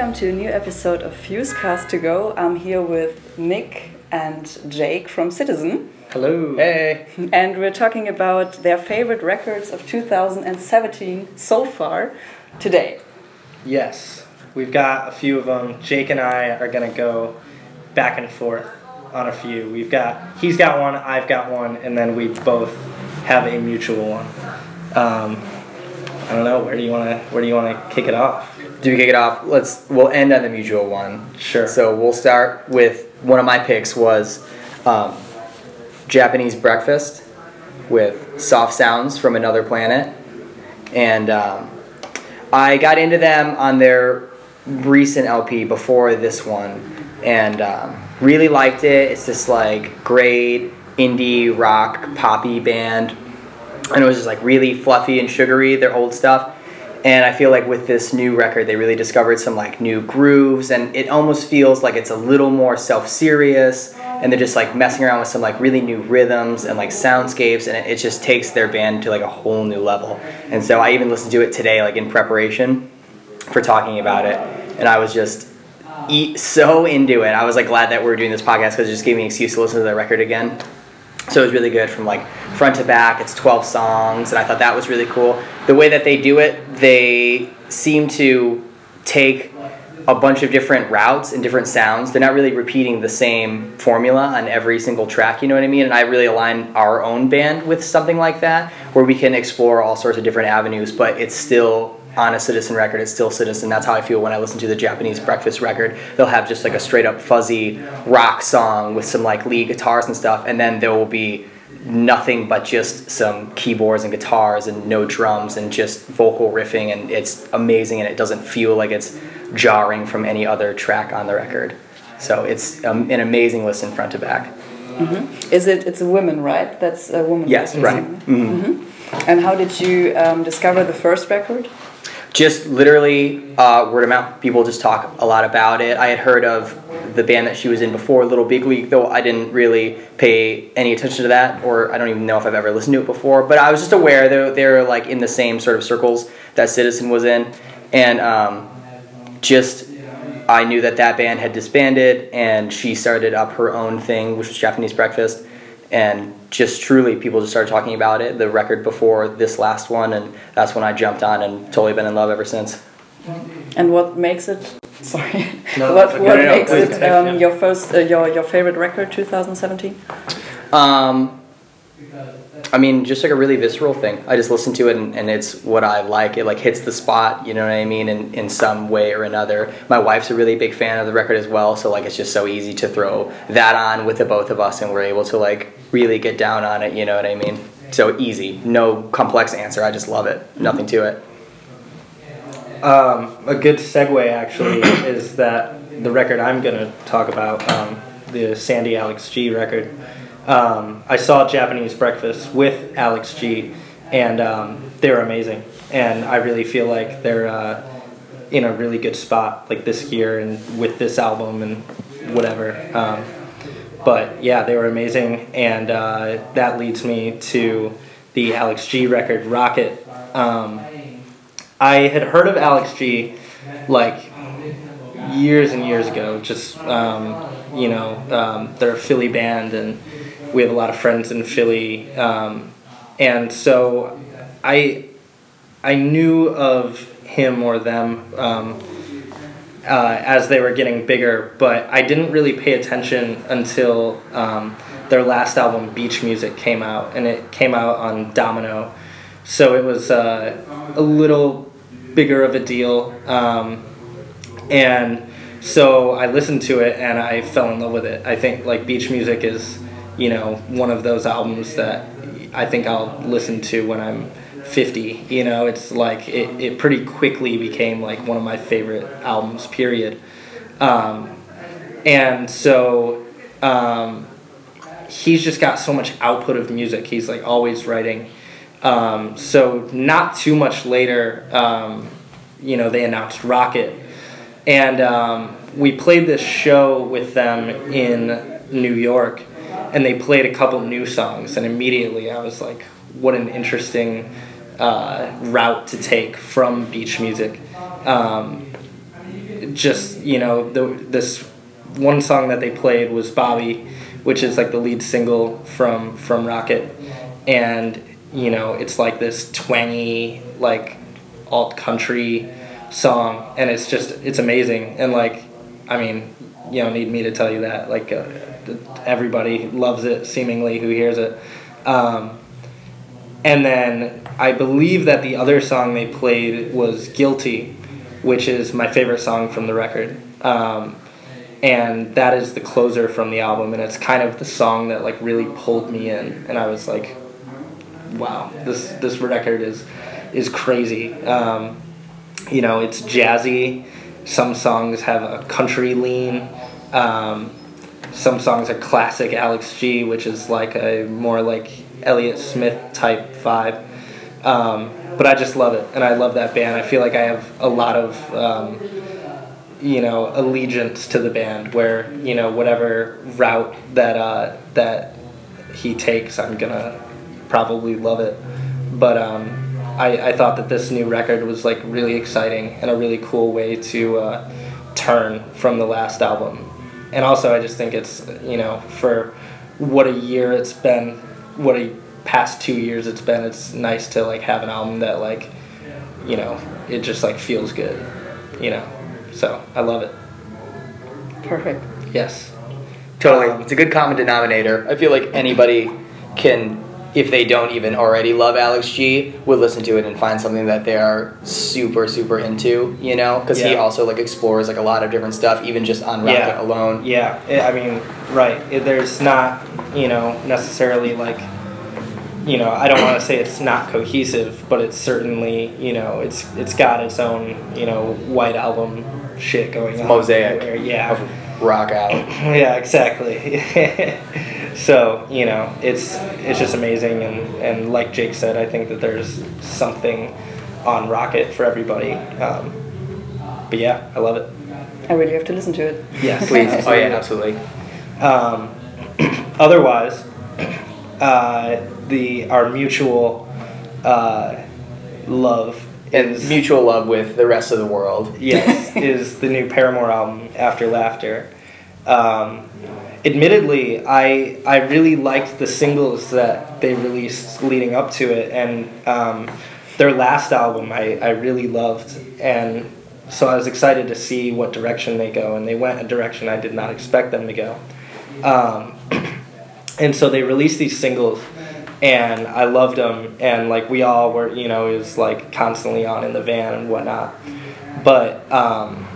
Welcome to a new episode of Fusecast to Go. I'm here with Nick and Jake from Citizen. Hello. Hey. And we're talking about their favorite records of 2017 so far today. Yes, we've got a few of them. Jake and I are going to go back and forth on a few. We've got, he's got one, I've got one, and then we both have a mutual one. Um, I don't know. Where do you want to? Where do you want to kick it off? Do we kick it off? Let's. We'll end on the mutual one. Sure. So we'll start with one of my picks was um, Japanese breakfast with soft sounds from another planet, and um, I got into them on their recent LP before this one, and um, really liked it. It's this like great indie rock poppy band and it was just like really fluffy and sugary their old stuff and i feel like with this new record they really discovered some like new grooves and it almost feels like it's a little more self-serious and they're just like messing around with some like really new rhythms and like soundscapes and it, it just takes their band to like a whole new level. And so i even listened to it today like in preparation for talking about it and i was just so into it. I was like glad that we are doing this podcast because it just gave me an excuse to listen to the record again so it was really good from like front to back. It's 12 songs, and I thought that was really cool. The way that they do it, they seem to take a bunch of different routes and different sounds. They're not really repeating the same formula on every single track, you know what I mean? And I really align our own band with something like that, where we can explore all sorts of different avenues, but it's still on a Citizen record, it's still Citizen. That's how I feel when I listen to the Japanese Breakfast record. They'll have just like a straight up fuzzy rock song with some like lead guitars and stuff, and then there will be nothing but just some keyboards and guitars and no drums and just vocal riffing, and it's amazing, and it doesn't feel like it's jarring from any other track on the record. So it's um, an amazing listen front to back. Mm-hmm. Is it? It's a woman, right? That's a woman. Yes, right. Mm-hmm. Mm-hmm. And how did you um, discover the first record? Just literally uh, word of mouth. People just talk a lot about it. I had heard of the band that she was in before, Little Big League, though I didn't really pay any attention to that, or I don't even know if I've ever listened to it before. But I was just aware they're they're like in the same sort of circles that Citizen was in, and um, just I knew that that band had disbanded, and she started up her own thing, which was Japanese Breakfast and just truly people just started talking about it the record before this last one and that's when i jumped on and totally been in love ever since. And what makes it sorry. No, what, what no, no, makes it um, your first uh, your, your favorite record 2017 um, I mean, just like a really visceral thing. I just listen to it and, and, it's what I like. It like hits the spot, you know what I mean, in, in some way or another. My wife's a really big fan of the record as well, so like it's just so easy to throw that on with the both of us and we're able to like really get down on it, you know what I mean? So easy. No complex answer. I just love it. Nothing to it. Um, a good segue actually is that the record I'm going to talk about, um, the Sandy Alex G record um, I saw Japanese Breakfast with Alex G, and um, they're amazing. And I really feel like they're uh, in a really good spot, like this year and with this album and whatever. Um, but yeah, they were amazing, and uh, that leads me to the Alex G record, Rocket. Um, I had heard of Alex G like years and years ago, just um, you know, um, they're a Philly band and we have a lot of friends in Philly, um, and so I I knew of him or them um, uh, as they were getting bigger, but I didn't really pay attention until um, their last album, Beach Music, came out, and it came out on Domino, so it was uh, a little bigger of a deal, um, and so I listened to it and I fell in love with it. I think like Beach Music is you know, one of those albums that I think I'll listen to when I'm 50. You know, it's like it, it pretty quickly became like one of my favorite albums, period. Um, and so um, he's just got so much output of music. He's like always writing. Um, so not too much later, um, you know, they announced Rocket. And um, we played this show with them in New York and they played a couple new songs, and immediately I was like, what an interesting uh, route to take from beach music. Um, just you know the, this one song that they played was Bobby, which is like the lead single from from Rocket, and you know it's like this twangy like alt country song, and it's just it's amazing, and like I mean you don't need me to tell you that like uh, everybody loves it seemingly who hears it. Um, and then I believe that the other song they played was Guilty, which is my favorite song from the record. Um, and that is the closer from the album and it's kind of the song that like really pulled me in and I was like wow this this record is is crazy um, you know it's jazzy some songs have a country lean um, some songs are classic Alex G which is like a more like Elliott Smith type vibe um, but I just love it, and I love that band. I feel like I have a lot of, um, you know, allegiance to the band. Where you know whatever route that uh, that he takes, I'm gonna probably love it. But um, I, I thought that this new record was like really exciting and a really cool way to uh, turn from the last album. And also, I just think it's you know for what a year it's been, what a past two years it's been, it's nice to like have an album that like, you know, it just like feels good, you know. So I love it. Perfect. Yes. Totally. Um, it's a good common denominator. I feel like anybody can, if they don't even already love Alex G, would listen to it and find something that they are super, super into, you know? Because yeah. he also like explores like a lot of different stuff, even just on Rocket yeah. alone. Yeah. I mean, right. There's not, you know, necessarily like you know, I don't want to say it's not cohesive, but it's certainly, you know, it's it's got its own, you know, white album shit going on. Mosaic. Where, yeah. Rock out. yeah, exactly. so, you know, it's it's just amazing and, and like Jake said, I think that there's something on Rocket for everybody. Um, but yeah, I love it. I really have to listen to it. Yes, please. oh yeah, absolutely. Um, otherwise, uh, the our mutual uh, love and is, mutual love with the rest of the world. yes, is the new Paramore album After Laughter. Um, admittedly, I I really liked the singles that they released leading up to it, and um, their last album I, I really loved, and so I was excited to see what direction they go, and they went a direction I did not expect them to go. Um, and so they released these singles and I loved them, and like we all were, you know, it was like constantly on in the van and whatnot. But um,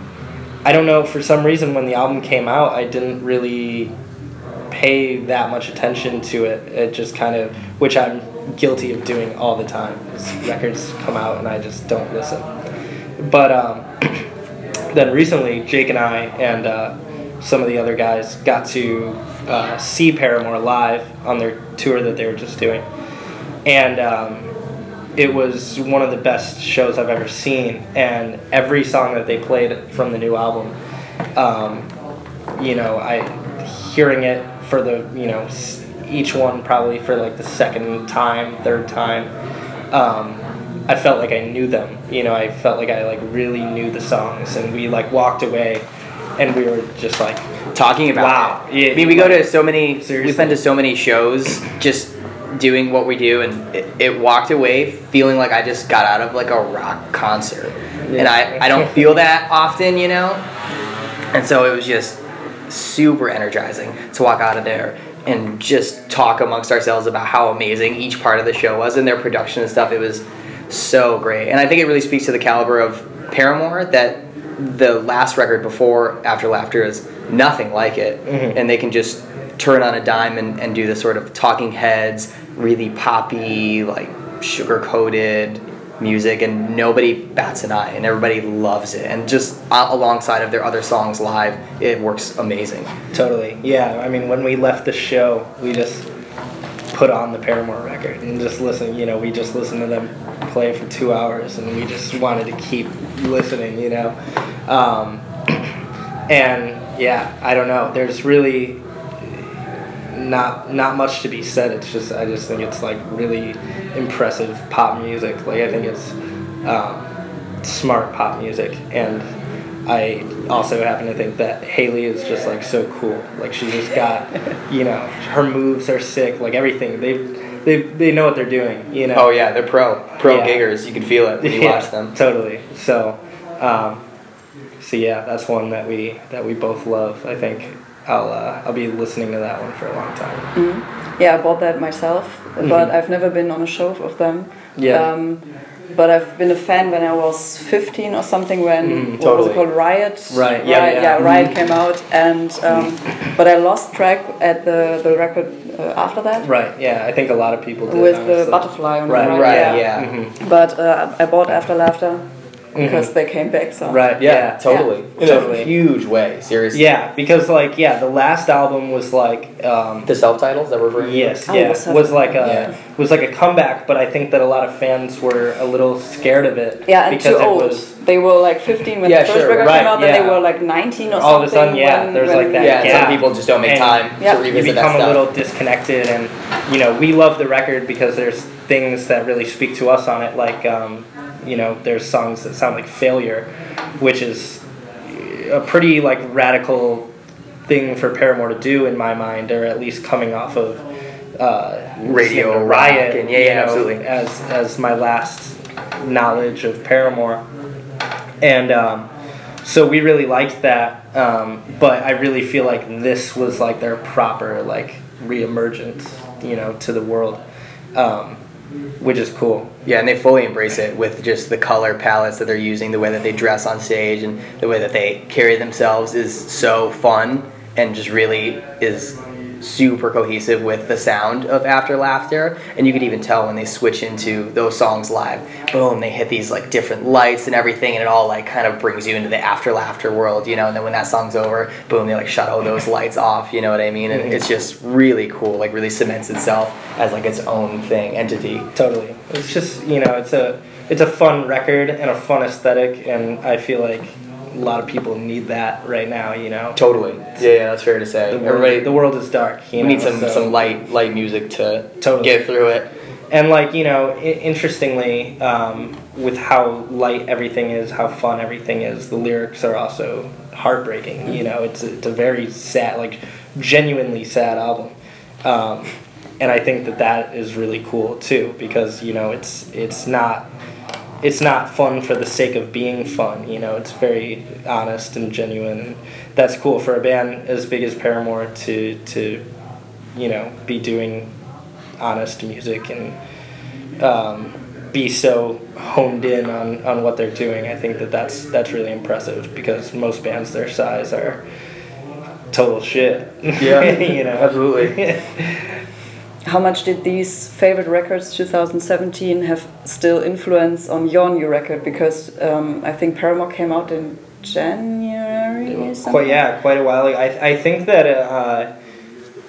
I don't know for some reason when the album came out, I didn't really pay that much attention to it. It just kind of, which I'm guilty of doing all the time. records come out and I just don't listen. But um, then recently, Jake and I and uh, some of the other guys got to uh, see Paramore live on their tour that they were just doing, and um, it was one of the best shows I've ever seen. And every song that they played from the new album, um, you know, I hearing it for the you know each one probably for like the second time, third time. Um, I felt like I knew them. You know, I felt like I like really knew the songs, and we like walked away and we were just like talking about wow. It. I mean, we go to so many. Seriously. We've been to so many shows, just doing what we do, and it, it, walked away feeling like I just got out of like a rock concert, yeah. and I I don't feel that often, you know, and so it was just super energizing to walk out of there and just talk amongst ourselves about how amazing each part of the show was and their production and stuff. It was so great, and I think it really speaks to the caliber of Paramore that the last record before After Laughter is nothing like it, mm-hmm. and they can just turn on a dime and, and do this sort of talking heads, really poppy, like sugar coated music, and nobody bats an eye, and everybody loves it. And just alongside of their other songs live, it works amazing. Totally, yeah. I mean, when we left the show, we just put on the Paramore record and just listen. You know, we just listened to them play for two hours, and we just wanted to keep listening. You know, um, and yeah, I don't know. There's really not not much to be said. It's just I just think it's like really impressive pop music. Like I think it's um, smart pop music, and I also happen to think that Hayley is just like so cool. Like she just got, you know, her moves are sick. Like everything they they they know what they're doing. You know. Oh yeah, they're pro pro Yeah. giggers. You can feel it when you Yeah, watch them. Totally. So, um, so yeah, that's one that we that we both love. I think I'll uh, I'll be listening to that one for a long time. Mm. Yeah, I bought that myself, but I've never been on a show of them. Mm-hmm. Yeah. Um, but I've been a fan when I was 15 or something when Mm, what was it called Riot? Right, yeah, Riot, yeah. Riot came out, and um, but I lost track at the the record uh, after that Right. Yeah. I think a lot of people did. with the butterfly on Right, the Right, yeah. yeah. Mhm. But uh, I bought After Laughter because they came back. So Right. Yeah, Yeah. totally. In Totally. a huge way, seriously. Yeah, because like yeah, the last album was like um, The self titles that were for yes, Oh, yeah, what's was like a Yeah. was like a comeback, but I think that a lot of fans were a little scared of it. Yeah, and because too it old. was they were like 15 when Yeah, the first sure, record right, came out, then they were like 19 or All of a something. sudden, yeah, when, there's when like that Yeah, and gap. some people just don't make And- time Yeah. to you revisit that become a stuff. little disconnected and you know we love the record because there's things that really speak to us on it like um, you know there's songs that sound like failure which is a pretty like radical thing for paramore to do in my mind or at least coming off of uh, Radio riot and- yeah, yeah, know, absolutely. as as my last knowledge of paramore and um, so we really liked that um, but i really feel like this was like their proper like reemergence you know to the world um, which is cool. Yeah, and they fully embrace it with just the color palettes that they're using, the way that they dress on stage, and the way that they carry themselves is so fun and just really is super cohesive with the sound of After Laughter. And you could even tell when they switch into those songs live, boom, they hit these like different lights and everything, and it all like kind of brings you into the After Laughter world, you know. And then when that song's over, boom, they like shut all those lights off, you know what I mean? And it's just really cool, like really cements itself as like its own thing, entity. totally it's just you know it's a it's a fun record and a fun aesthetic and i feel like a lot of people need that right now you know Totally. Yeah, yeah, that's fair to say. the world, Everybody, the world is dark you we know, need some so- some light light music to Totally. get through it. and like you know I- interestingly um, with how light everything is how fun everything is the lyrics are also heartbreaking you know it's, it's a very sad like genuinely sad album um, and i think that that is really cool too because you know it's it's not it's not fun for the sake of being fun you know it's very honest and genuine and that's cool for a band as big as paramore to to you know be doing honest music and um, be so honed in on, on what they're doing. I think that that's that's really impressive because most bands their size are total shit. Yeah, you know. absolutely. How much did these favorite records 2017 have still influence on your new record? Because um, I think Paramore came out in January or. Quite yeah, quite a while ago. I I think that uh,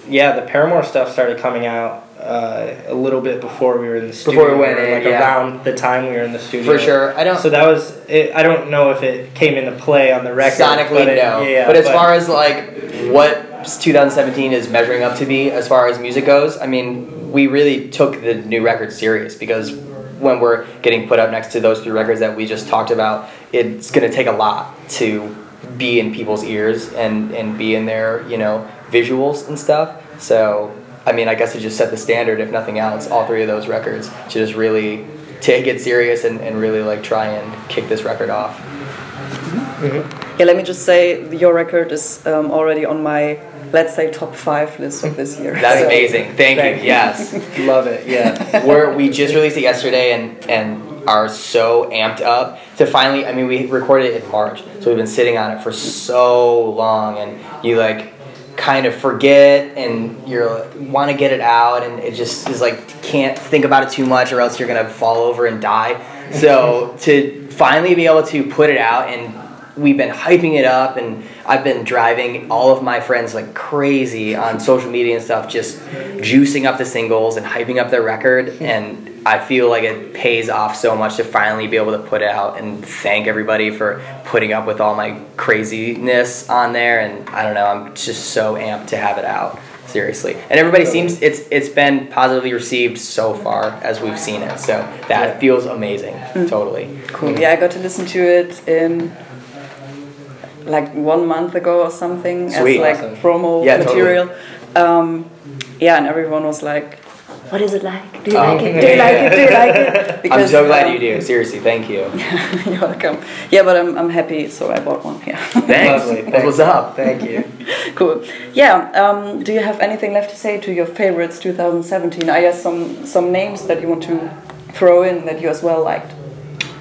yeah, the Paramore stuff started coming out. Uh, a little bit before we were in the studio, Before we went or, in, like yeah. around the time we were in the studio. For sure. I don't So that was. It, I don't know if it came into play on the record. sonically but it- no. yeah, but as far as like what 2017 is measuring up to be as far as music goes, I mean, we really took the new record serious because when we're getting put up next to those three records that we just talked about, it's going to take a lot to be in people's ears and and be in their, you know, visuals and stuff. So, I mean, I guess it just set the standard if nothing else, all three of those records to just really take it serious and, and really like try and kick this record off. Yeah, let me just say your record is um, already on my let's say top five list of this year. That's So- amazing. Thank, Thank you. you. Yes. love it. Yeah. We're, we just released it yesterday and, and are so amped up to finally, I mean, we recorded it in March, so we've been sitting on it for so long and you like kind of forget and you're want to get it out and it just is like can't think about it too much or else you're gonna fall over and die. So to finally be able to put it out and we've been hyping it up and I've been driving all of my friends like crazy on social media and stuff just juicing up the singles and hyping up their record. And I feel like it pays off so much to finally be able to put it out and thank everybody for putting up with all my craziness on there. And I don't know I'm just so amped to have it out seriously. And everybody seems it's it's been positively received so far as we've seen it. So that feels amazing hmm. totally. Cool. Yeah, I got to listen to it in like one month ago or something Sweet. as like Awesome. promo Yeah, totally. material. Um, yeah, and everyone was like, "What is it like? Do you Oh, like it? Do you like it? Do you like it?" I'm so glad um, you do. Seriously, thank you. You're welcome. Yeah, but I'm, I'm happy, so I bought one. Yeah. Thanks. Lovely. That's what's up. Thank you. cool. Yeah. Um, do you have anything left to say to your favorites 2017? I guess some some names that you want to throw in that you as well liked.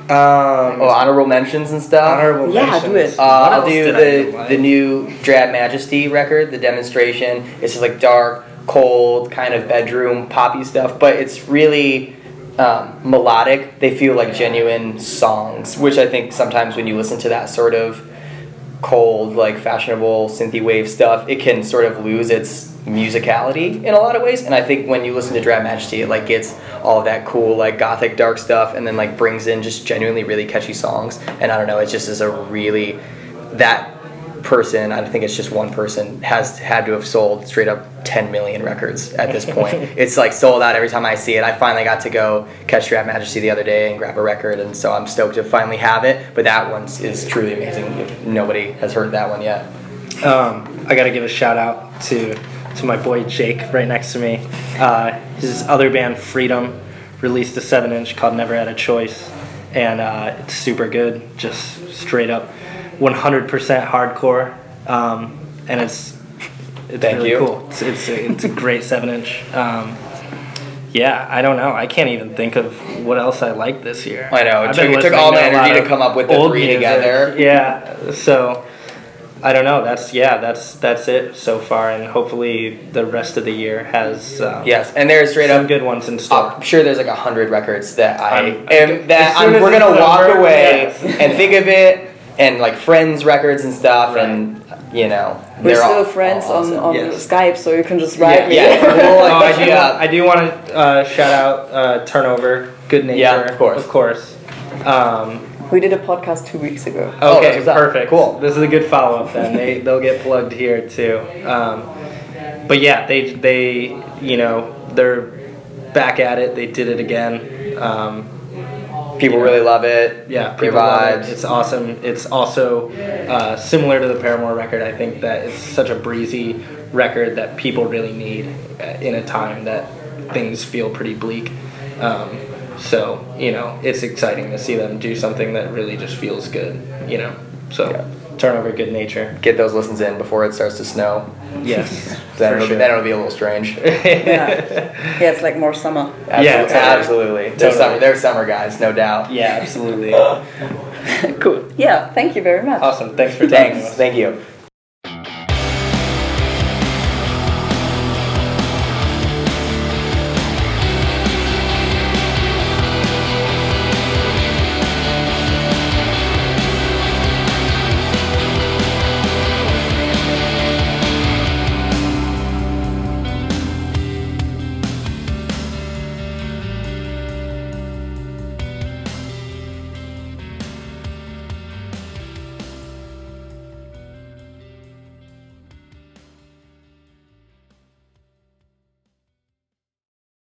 Um, Oh, honorable mentions and stuff. honorable Yeah, mentions. do it. Uh, I'll do did the like? the new Drab Majesty record, the demonstration. It's just like dark, cold, kind of bedroom poppy stuff, but it's really um, melodic. They feel like genuine songs, which I think sometimes when you listen to that sort of cold, like fashionable synthy wave stuff, it can sort of lose its musicality in a lot of ways. And I think when you listen to Drab Majesty, it like gets all that cool, like gothic dark stuff, and then like brings in just genuinely really catchy songs. And I don't know, it just is a really that person. I think it's just one person has had to have sold straight up 10 million records at this point. it's like sold out every time I see it. I finally got to go catch Drab Majesty the other day and grab a record, and so I'm stoked to finally have it. But that one is truly amazing. If nobody has heard that one yet. Um, I gotta give a shout out to to my boy Jake right next to me. Uh, his other band Freedom released a seven inch called Never Had a Choice, and uh, it's super good. Just straight up, 100% hardcore, um, and it's it's Thank really you. cool. It's it's a, it's a great seven inch. Um, yeah, I don't know. I can't even think of what else I like this year. I know, it I've took- it took all my energy to come up with the three music. together. Yeah, so I don't know. That's yeah. That's that's it so far, and hopefully the rest of the year has um, Yes, and there's straight some up. good ones in store. I'm sure there's like a hundred records that I I'm- am that I'm, we're gonna walk over, away yes. and think of it, and like friends records and stuff, and you know We're still all, friends all on, awesome. on Yes. Skype, so you can just write me. Yeah, we'll, like, Oh, I do. you. I do want to uh, shout out uh, Turnover, Good Nature. Yeah, of course. of course. Um, we did a podcast two weeks ago. Oh, okay, that's what's up. perfect. Cool. This is a good follow up. Then they they'll get plugged here too. Um, but yeah, they they you know they're back at it. They did it again. Um, People really love it. Yeah, people love it. It's awesome. It's also uh, similar to the Paramore record. I think that it's such a breezy record that people really need uh, in a time that things feel pretty bleak. Um, so you know, it's exciting to see them do something that really just feels good. You know, so Yeah. Turn over good nature. Get those listens in before it starts to snow. Yes, Then for it'll, sure. be, then it'll be a little strange. Yeah. yeah, it's like more summer. Absolutely. Yeah, totally. absolutely. They're summer. They're summer guys, no doubt. yeah, absolutely. cool. Yeah, thank you very much. Awesome. Thanks for talking to Thanks. us. Thank you.